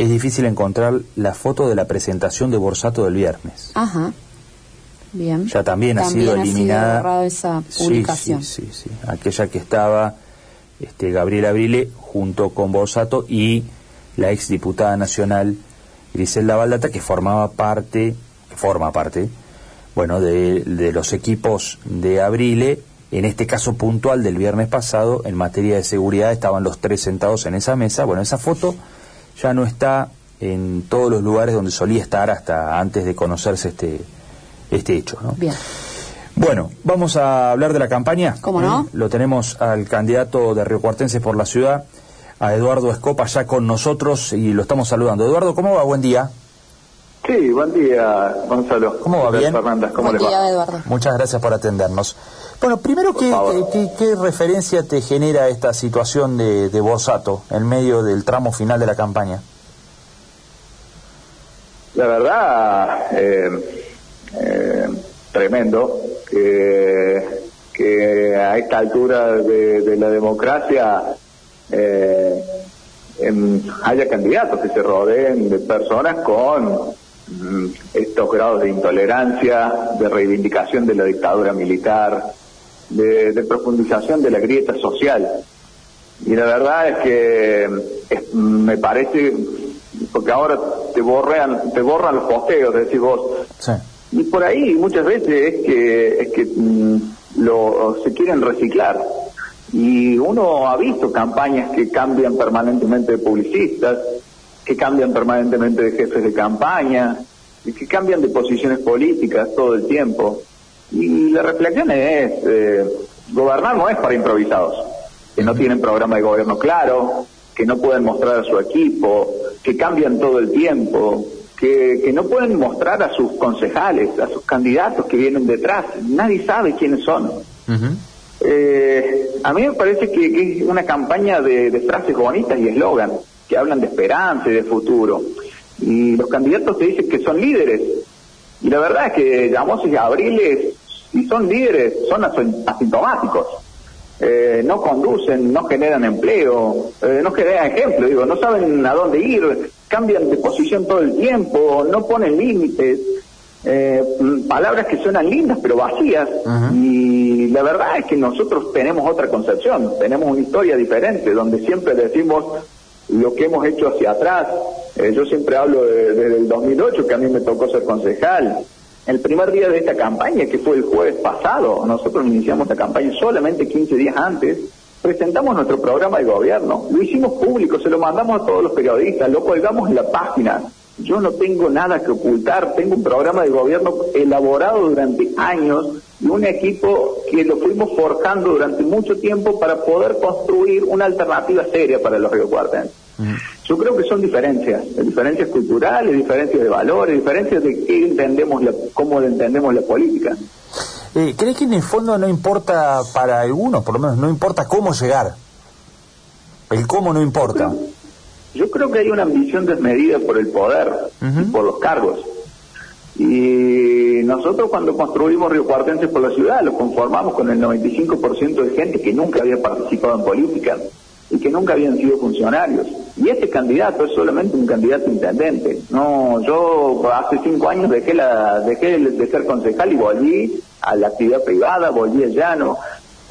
es difícil encontrar la foto de la presentación de Borsato del viernes. Ajá. Bien. Ya también, ha sido eliminada. esa publicación. Sí, sí, sí, Aquella que estaba este, Gabriela Abrile junto con Borsato y la ex diputada nacional Griselda Baldata, que formaba parte, forma parte, bueno, de, de los equipos de Abrile en este caso puntual del viernes pasado, en materia de seguridad, estaban los tres sentados en esa mesa. Bueno, esa foto ya no está en todos los lugares donde solía estar hasta antes de conocerse este, este hecho. ¿no? Bien. Bueno, vamos a hablar de la campaña. ¿Cómo no? Lo tenemos al candidato de Río Cuartense por la ciudad, a Eduardo Escopa, ya con nosotros y lo estamos saludando. Eduardo, ¿cómo va? Buen día. Sí, buen día, Gonzalo. ¿Cómo va? Bien. ¿cómo buen día, Eduardo. Muchas gracias por atendernos. Bueno, primero, ¿qué, qué, referencia te genera esta situación de, de Borsato en medio del tramo final de la campaña? La verdad, eh, eh, tremendo que, que, a esta altura de, la democracia eh, haya candidatos que se rodeen de personas con estos grados de intolerancia, de reivindicación de la dictadura militar, de, profundización de la grieta social. Y la verdad es que me parece, porque ahora te borran, te borran los posteos, decís vos. Y por ahí muchas veces es que, es que mm, lo, se quieren reciclar. Y uno ha visto campañas que cambian permanentemente de publicistas, que cambian permanentemente de jefes de campaña, que cambian de posiciones políticas todo el tiempo. Y la reflexión es, eh, gobernar no es para improvisados, que no tienen programa de gobierno claro, que no pueden mostrar a su equipo, que cambian todo el tiempo, que, que no pueden mostrar a sus concejales, a sus candidatos que vienen detrás, nadie sabe quiénes son. eh, a mí me parece que, es una campaña de, de frases bonitas y eslogan, que hablan de esperanza y de futuro. Y los candidatos te dicen que son líderes. Y la verdad es que Llamos y Abriles y son líderes, son asintomáticos. Eh, no conducen, no generan empleo, eh, no generan ejemplo, digo, no saben a dónde ir, cambian de posición todo el tiempo, no ponen límites, eh, palabras que suenan lindas pero vacías y la verdad es que nosotros tenemos otra concepción, tenemos una historia diferente donde siempre decimos lo que hemos hecho hacia atrás. yo siempre hablo desde el 2008 que a mí me tocó ser concejal el primer día de esta campaña, que fue el jueves pasado, nosotros iniciamos la campaña solamente 15 días antes, presentamos nuestro programa de gobierno, lo hicimos público, se lo mandamos a todos los periodistas, lo colgamos en la página. Yo no tengo nada que ocultar, tengo un programa de gobierno elaborado durante años y un equipo que lo fuimos forjando durante mucho tiempo para poder construir una alternativa seria para los Río Cuartenses. Yo creo que son diferencias, diferencias culturales, diferencias de valores, diferencias de qué entendemos, la, cómo entendemos la política. Eh, ¿Crees que en el fondo no importa para algunos, por lo menos no importa cómo llegar? El cómo no importa. Yo creo, que hay una ambición desmedida por el poder, por los cargos. Y nosotros cuando construimos Río Cuartense por la ciudad, lo conformamos con el 95% de gente que nunca había participado en política y que nunca habían sido funcionarios. Y este candidato es solamente un candidato intendente. No, yo hace cinco años dejé la, dejé de ser concejal y volví a la actividad privada, volví al llano.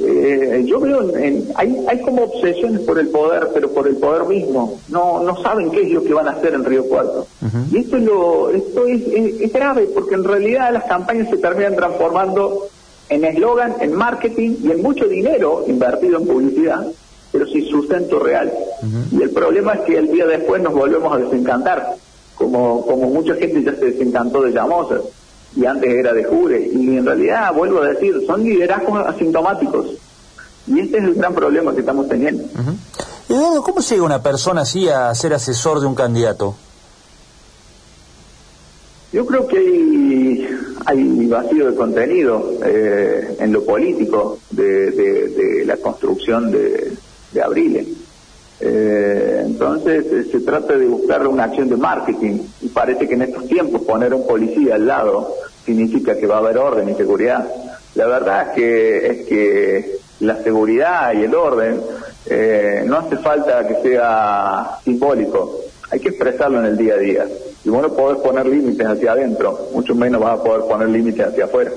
Eh, yo veo, en, hay, hay como obsesiones por el poder, pero por el poder mismo. No, no saben qué es lo que van a hacer en Río Cuarto. Y esto, es, lo, esto es, es grave, porque en realidad las campañas se terminan transformando en eslogan, en marketing y en mucho dinero invertido en publicidad pero sin sustento real. Y el problema es que el día después nos volvemos a desencantar, como, como mucha gente ya se desencantó de Llamosa, y antes era de Jure, y en realidad, vuelvo a decir, son liderazgos asintomáticos. Y este es el gran problema que estamos teniendo. Uh ¿cómo llega una persona así a ser asesor de un candidato? Yo creo que hay, hay vacío de contenido eh, en lo político de la construcción de, de abril. Eh, entonces eh, se trata de buscar una acción de marketing y parece que en estos tiempos poner un policía al lado significa que va a haber orden y seguridad. La verdad es que, es que la seguridad y el orden eh, no hace falta que sea simbólico, hay que expresarlo en el día a día. Y bueno, podés poner límites hacia adentro, mucho menos vas a poder poner límites hacia afuera.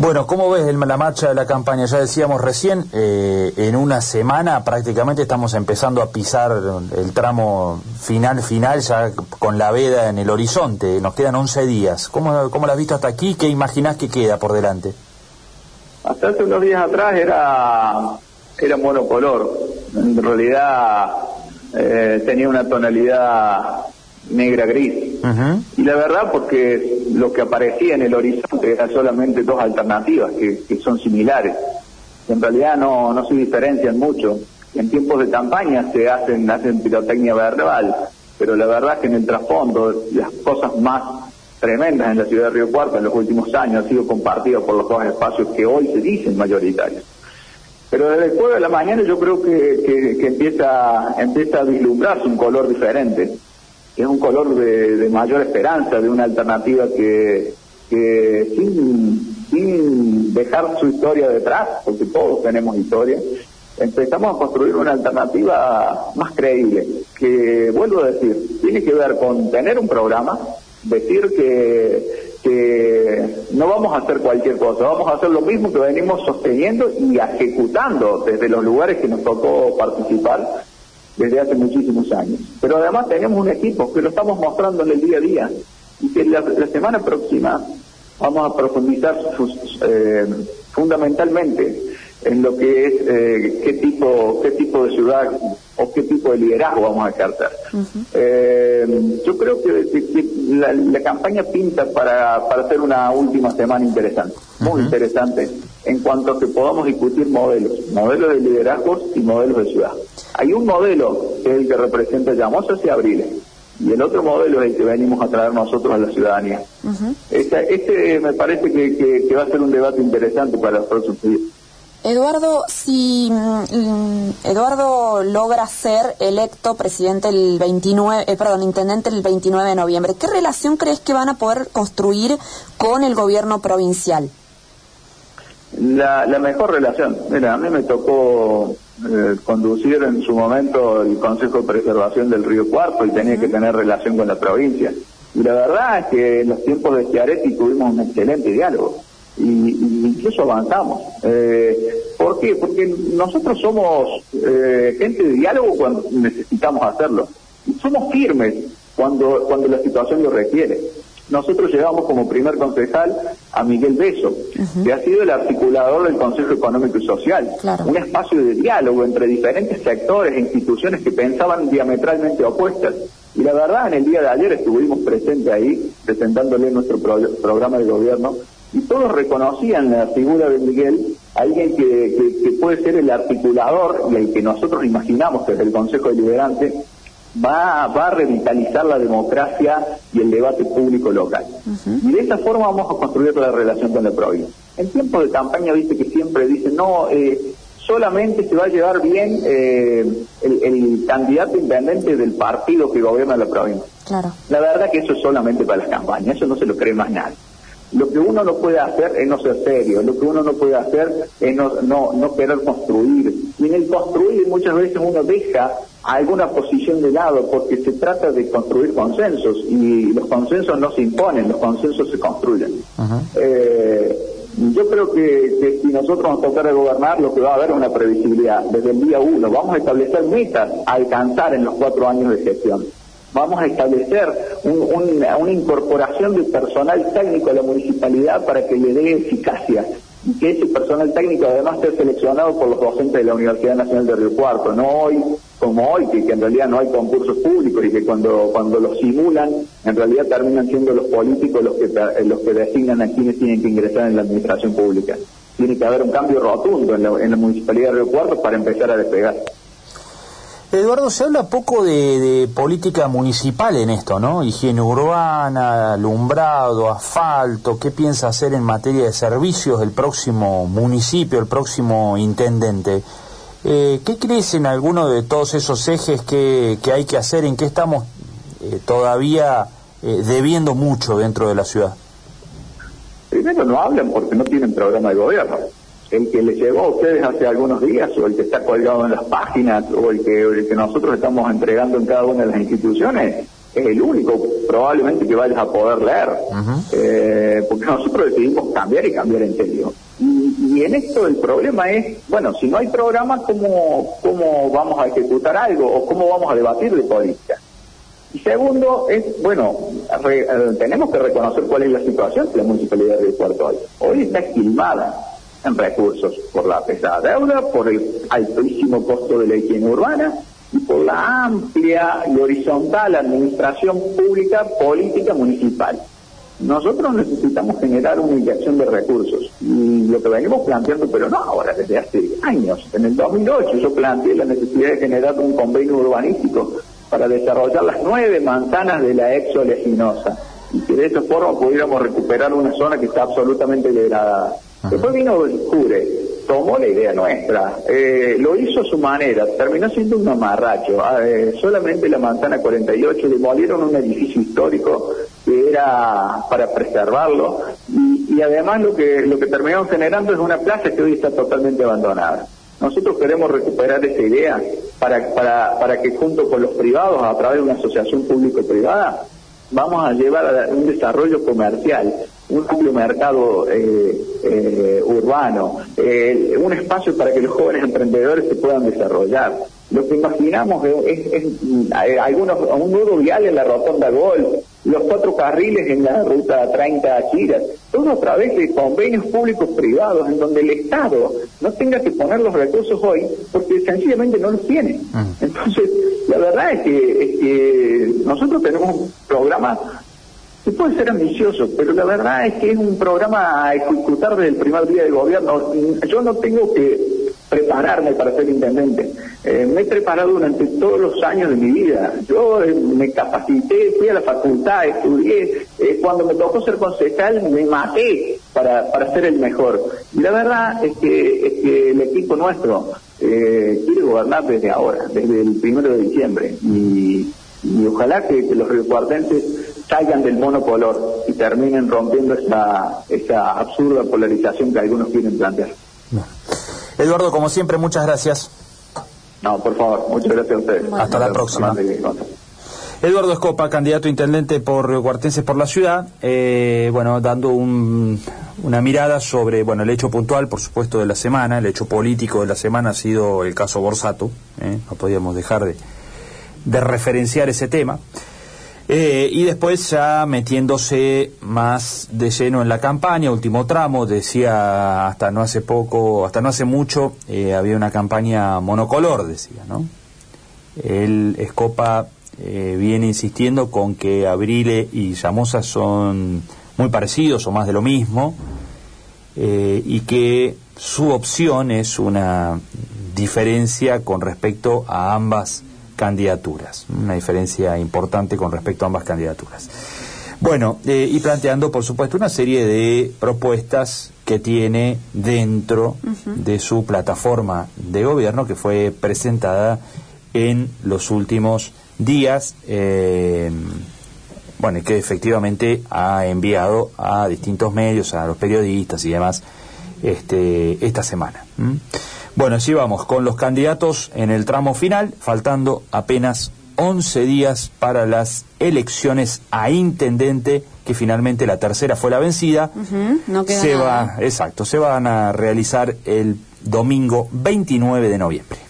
Bueno, ¿cómo ves la marcha de la campaña? Ya decíamos recién, eh, en una semana prácticamente estamos empezando a pisar el tramo final, final, ya con la veda en el horizonte. Nos quedan 11 días. ¿Cómo, cómo la has visto hasta aquí? ¿Qué imaginás que queda por delante? Hasta hace unos días atrás era, era monocolor. En realidad eh, tenía una tonalidad Y la verdad porque lo que aparecía en el horizonte eran solamente dos alternativas que, que son similares. En realidad no, no se diferencian mucho. En tiempos de campaña se hacen, hacen pirotecnia verbal, pero la verdad es que en el trasfondo las cosas más tremendas en la ciudad de Río Cuarto en los últimos años han sido compartidas por los dos espacios que hoy se dicen mayoritarios. Pero desde el jueves de la mañana yo creo que, que, empieza, empieza a vislumbrarse un color diferente es un color de, mayor esperanza, de una alternativa que, sin, sin dejar su historia detrás, porque todos tenemos historia, empezamos a construir una alternativa más creíble, que vuelvo a decir, tiene que ver con tener un programa, decir que, que no vamos a hacer cualquier cosa, vamos a hacer lo mismo que venimos sosteniendo y ejecutando desde los lugares que nos tocó participar desde hace muchísimos años. Pero además tenemos un equipo que lo estamos mostrando en el día a día y que la, semana próxima vamos a profundizar eh, fundamentalmente en lo que es eh, qué tipo qué tipo de ciudad o qué tipo de liderazgo vamos a ejercer. Eh, yo creo que, la, campaña pinta para, para hacer una última semana interesante, muy interesante, en cuanto a que podamos discutir modelos, modelos de liderazgos y modelos de ciudad. Hay un modelo que es el que representa Llamosa y Abriles, y el otro modelo es el que venimos a traer nosotros a la ciudadanía. este, me parece que, que, va a ser un debate interesante para los próximos días. Eduardo, si mm, Eduardo logra ser electo presidente el 29, eh, perdón, intendente el 29 de noviembre, ¿qué relación crees que van a poder construir con el gobierno provincial? La, la mejor relación. Mira, a mí me tocó eh, conducir en su momento el Consejo de Preservación del Río Cuarto y tenía que tener relación con la provincia. Y la verdad es que en los tiempos de Schiaretti tuvimos un excelente diálogo y, incluso avanzamos. Eh, ¿Por qué? Porque nosotros somos eh, gente de diálogo cuando necesitamos hacerlo. Somos firmes cuando, cuando la situación lo requiere. Nosotros llevamos como primer concejal a Miguel Beso, que ha sido el articulador del Consejo Económico y Social, un espacio de diálogo entre diferentes sectores e instituciones que pensaban diametralmente opuestas. Y la verdad, en el día de ayer estuvimos presentes ahí, presentándole nuestro programa de gobierno, y todos reconocían la figura de Miguel, alguien que, puede ser el articulador y el que nosotros imaginamos que es el Consejo Deliberante va, va a revitalizar la democracia y el debate público local. Y de esa forma vamos a construir la relación con la provincia. En tiempo de campaña, viste que siempre dicen, no, eh, solamente se va a llevar bien eh, el, el, candidato intendente del partido que gobierna la provincia. Claro. La verdad que eso es solamente para las campañas, eso no se lo cree más nadie. Lo que uno no puede hacer es no ser serio, lo que uno no puede hacer es no, no, no querer construir. Y en el construir muchas veces uno deja alguna posición de lado porque se trata de construir consensos y los consensos no se imponen, los consensos se construyen. Eh, yo creo que, si nosotros nos tocara gobernar, lo que va a haber es una previsibilidad. Desde el día uno vamos a establecer metas a alcanzar en los cuatro años de gestión vamos a establecer una incorporación de personal técnico a la municipalidad para que le dé eficacia y que ese personal técnico además esté seleccionado por los docentes de la Universidad Nacional de Río Cuarto, no hoy como hoy, que, en realidad no hay concursos públicos y que cuando, cuando los simulan, en realidad terminan siendo los políticos los que, los que designan a quienes tienen que ingresar en la administración pública. Tiene que haber un cambio rotundo en la, en la Municipalidad de Río Cuarto para empezar a despegar. Eduardo, se habla poco de, política municipal en esto, ¿no? Higiene urbana, alumbrado, asfalto. ¿Qué piensa hacer en materia de servicios el próximo municipio, el próximo intendente? Eh, ¿Qué crees en alguno de todos esos ejes que, hay que hacer? ¿En qué estamos eh, todavía eh, debiendo mucho dentro de la ciudad? Primero no hablan porque no tienen programa de gobierno. El que le llegó a ustedes hace algunos días, o el que está colgado en las páginas, o el que, el que nosotros estamos entregando en cada una de las instituciones, es el único probablemente que vayas a poder leer, eh, porque nosotros decidimos cambiar y cambiar en serio. Y, en esto el problema es, bueno, si no hay programa, ¿cómo, ¿cómo vamos a ejecutar algo o cómo vamos a debatir de política? Y segundo es, bueno, eh, tenemos que reconocer cuál es la situación de la municipalidad de Puerto Hoy. Hoy está esquilmada en recursos por la pesada deuda, por el altísimo costo de la higiene urbana y por la amplia y horizontal administración pública política municipal. Nosotros necesitamos generar una inyección de recursos y lo que venimos planteando, pero no ahora, desde hace años. En el 2008 yo planteé la necesidad de generar un convenio urbanístico para desarrollar las nueve manzanas de la exolesinosa y que de esa forma pudiéramos recuperar una zona que está absolutamente degradada. Después vino el Cure, tomó la idea nuestra, eh, lo hizo a su manera, terminó siendo un amarracho. Ah, eh, solamente la manzana 48 demolieron un edificio histórico que era para preservarlo y, además lo que lo que terminaron generando es una plaza que hoy está totalmente abandonada. Nosotros queremos recuperar esa idea para, para, para que junto con los privados, a través de una asociación público-privada, vamos a llevar a un desarrollo comercial, un amplio mercado eh, eh, urbano, eh, un espacio para que los jóvenes emprendedores se puedan desarrollar. Lo que imaginamos es, algunos, un nudo vial en la rotonda Gol, los cuatro carriles en la ruta 30 a Chiras, todo a través de convenios públicos privados en donde el Estado no tenga que poner los recursos hoy porque sencillamente no los tiene. Entonces, la verdad es que, nosotros tenemos un programa que puede ser ambicioso, pero la verdad es que es un programa a ejecutar desde el primer día de gobierno. Yo no tengo que prepararme para ser intendente. Eh, me he preparado durante todos los años de mi vida. Yo eh, me capacité, fui a la facultad, estudié. Eh, cuando me tocó ser concejal, me maté para, para ser el mejor. Y la verdad es que, es que el equipo nuestro quiere gobernar desde ahora, desde el primero de diciembre. Y, ojalá que, los riocuartenses salgan del monocolor y terminen rompiendo esa, esa absurda polarización que algunos quieren plantear. Eduardo, como siempre, muchas gracias. No, por favor, muchas gracias a ustedes. Hasta la próxima. Eduardo Escopa, candidato a intendente por Cuartenses por la ciudad, eh, bueno, dando una mirada sobre, bueno, el hecho puntual, por supuesto, de la semana, el hecho político de la semana ha sido el caso Borsato, eh, no podíamos dejar de, de referenciar ese tema. Eh, y después ya metiéndose más de lleno en la campaña, último tramo, decía hasta no hace poco, hasta no hace mucho, eh, había una campaña monocolor, decía, ¿no? El Escopa eh, viene insistiendo con que Abrile y Llamosa son muy parecidos o más de lo mismo, y que su opción es una diferencia con respecto a ambas candidaturas, una diferencia importante con respecto a ambas candidaturas. Bueno, eh, y planteando, por supuesto, una serie de propuestas que tiene dentro de su plataforma de gobierno que fue presentada en los últimos días, eh, bueno, y que efectivamente ha enviado a distintos medios, a los periodistas y demás, este, esta semana. Bueno, así vamos con los candidatos en el tramo final, faltando apenas 11 días para las elecciones a intendente, que finalmente la tercera fue la vencida. no queda se va, exacto, se van a realizar el domingo 29 de noviembre.